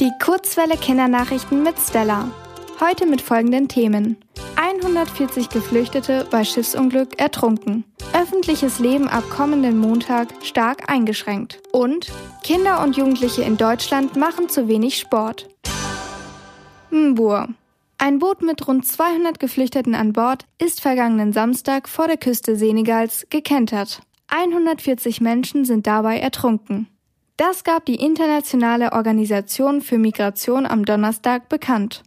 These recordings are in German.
Die Kurzwelle Kindernachrichten mit Stella. Heute mit folgenden Themen. 140 Geflüchtete bei Schiffsunglück ertrunken. Öffentliches Leben ab kommenden Montag stark eingeschränkt. Und Kinder und Jugendliche in Deutschland machen zu wenig Sport. Mbur. Ein Boot mit rund 200 Geflüchteten an Bord ist vergangenen Samstag vor der Küste Senegals gekentert. 140 Menschen sind dabei ertrunken. Das gab die Internationale Organisation für Migration am Donnerstag bekannt.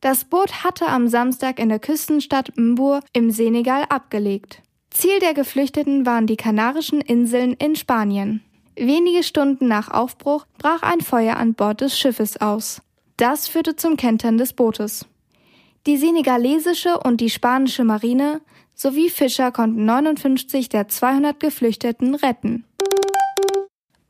Das Boot hatte am Samstag in der Küstenstadt Mbur im Senegal abgelegt. Ziel der Geflüchteten waren die Kanarischen Inseln in Spanien. Wenige Stunden nach Aufbruch brach ein Feuer an Bord des Schiffes aus. Das führte zum Kentern des Bootes. Die senegalesische und die spanische Marine sowie Fischer konnten 59 der 200 Geflüchteten retten.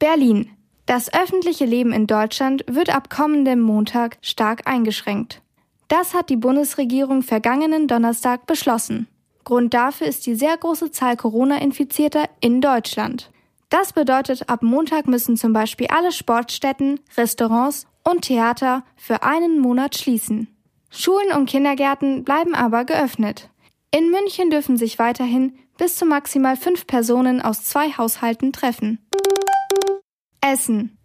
Berlin. Das öffentliche Leben in Deutschland wird ab kommendem Montag stark eingeschränkt. Das hat die Bundesregierung vergangenen Donnerstag beschlossen. Grund dafür ist die sehr große Zahl Corona-Infizierter in Deutschland. Das bedeutet, ab Montag müssen zum Beispiel alle Sportstätten, Restaurants und Theater für einen Monat schließen. Schulen und Kindergärten bleiben aber geöffnet. In München dürfen sich weiterhin bis zu maximal fünf Personen aus zwei Haushalten treffen. Essen.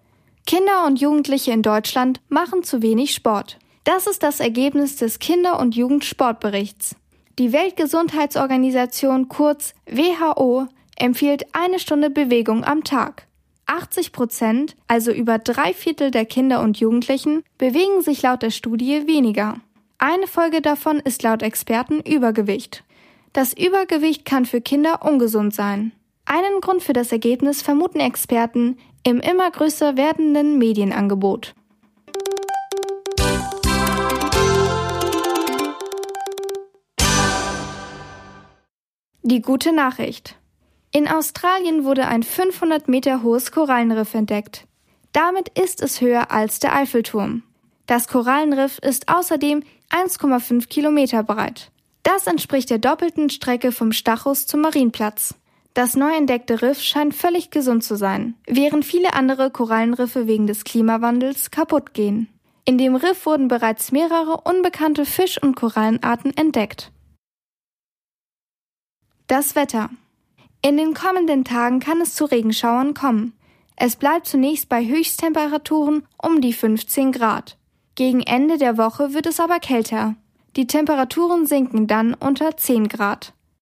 Kinder und Jugendliche in Deutschland machen zu wenig Sport. Das ist das Ergebnis des Kinder- und Jugendsportberichts. Die Weltgesundheitsorganisation kurz WHO empfiehlt eine Stunde Bewegung am Tag. 80 Prozent, also über drei Viertel der Kinder und Jugendlichen, bewegen sich laut der Studie weniger. Eine Folge davon ist laut Experten Übergewicht. Das Übergewicht kann für Kinder ungesund sein. Einen Grund für das Ergebnis vermuten Experten im immer größer werdenden Medienangebot. Die gute Nachricht. In Australien wurde ein 500 Meter hohes Korallenriff entdeckt. Damit ist es höher als der Eiffelturm. Das Korallenriff ist außerdem 1,5 Kilometer breit. Das entspricht der doppelten Strecke vom Stachus zum Marienplatz. Das neu entdeckte Riff scheint völlig gesund zu sein, während viele andere Korallenriffe wegen des Klimawandels kaputt gehen. In dem Riff wurden bereits mehrere unbekannte Fisch- und Korallenarten entdeckt. Das Wetter. In den kommenden Tagen kann es zu Regenschauern kommen. Es bleibt zunächst bei Höchsttemperaturen um die 15 Grad. Gegen Ende der Woche wird es aber kälter. Die Temperaturen sinken dann unter 10 Grad.